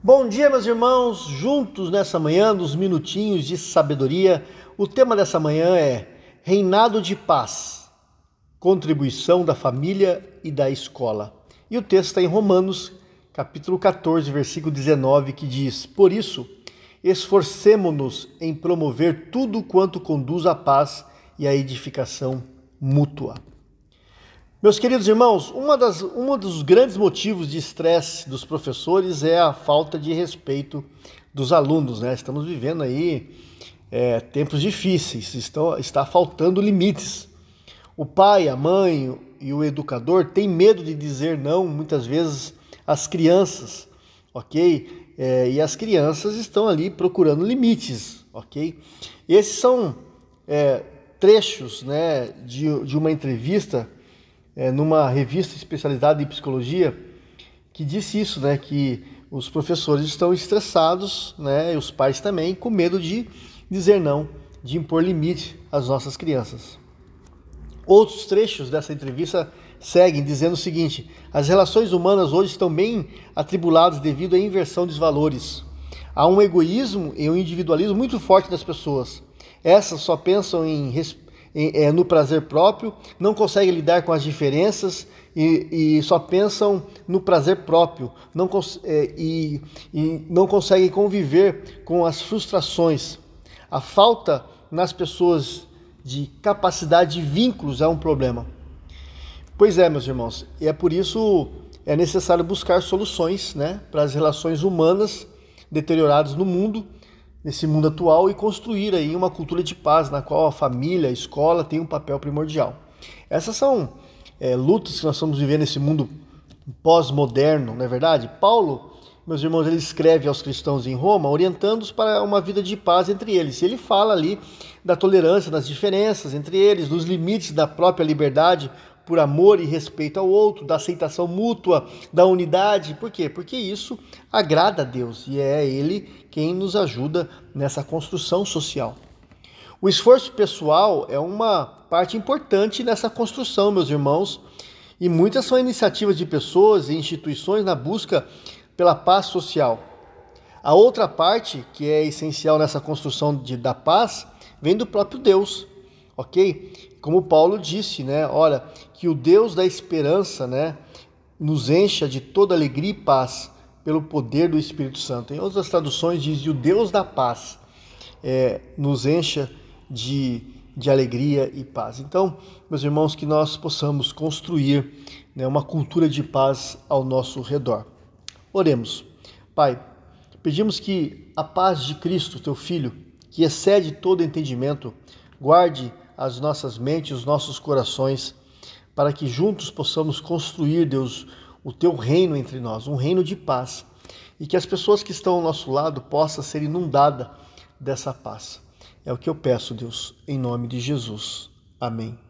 Bom dia, meus irmãos, juntos nessa manhã, nos minutinhos de sabedoria. O tema dessa manhã é Reinado de Paz, contribuição da família e da escola. E o texto está em Romanos, capítulo 14, versículo 19, que diz: Por isso, esforcemo-nos em promover tudo quanto conduz à paz e à edificação mútua. Meus queridos irmãos, uma das, um dos grandes motivos de estresse dos professores é a falta de respeito dos alunos. Né? Estamos vivendo aí é, tempos difíceis, estão, está faltando limites. O pai, a mãe e o educador têm medo de dizer não, muitas vezes, às crianças, ok? É, e as crianças estão ali procurando limites, ok? Esses são é, trechos né, de, de uma entrevista é, numa revista especializada em psicologia que disse isso, né, que os professores estão estressados, né, e os pais também, com medo de dizer não, de impor limite às nossas crianças. Outros trechos dessa entrevista seguem dizendo o seguinte: as relações humanas hoje estão bem atribuladas devido à inversão dos valores. Há um egoísmo e um individualismo muito forte das pessoas. Essas só pensam em é, no prazer próprio, não conseguem lidar com as diferenças e, e só pensam no prazer próprio não, é, e, e não conseguem conviver com as frustrações. A falta nas pessoas de capacidade de vínculos é um problema. Pois é, meus irmãos, e é por isso é necessário buscar soluções né, para as relações humanas deterioradas no mundo nesse mundo atual e construir aí uma cultura de paz na qual a família, a escola tem um papel primordial. Essas são é, lutas que nós estamos vivendo nesse mundo pós-moderno, não é verdade? Paulo, meus irmãos, ele escreve aos cristãos em Roma, orientando-os para uma vida de paz entre eles. Ele fala ali da tolerância, das diferenças entre eles, dos limites da própria liberdade por amor e respeito ao outro, da aceitação mútua, da unidade. Por quê? Porque isso agrada a Deus e é Ele quem nos ajuda nessa construção social. O esforço pessoal é uma parte importante nessa construção, meus irmãos, e muitas são iniciativas de pessoas e instituições na busca pela paz social. A outra parte, que é essencial nessa construção de, da paz, vem do próprio Deus ok? Como Paulo disse, né? Olha, que o Deus da esperança, né, nos encha de toda alegria e paz pelo poder do Espírito Santo. Em outras traduções diz: o Deus da paz é, nos encha de, de alegria e paz. Então, meus irmãos, que nós possamos construir né, uma cultura de paz ao nosso redor. Oremos. Pai, pedimos que a paz de Cristo, teu Filho, que excede todo entendimento, guarde as nossas mentes, os nossos corações, para que juntos possamos construir, Deus, o teu reino entre nós, um reino de paz, e que as pessoas que estão ao nosso lado possam ser inundadas dessa paz. É o que eu peço, Deus, em nome de Jesus. Amém.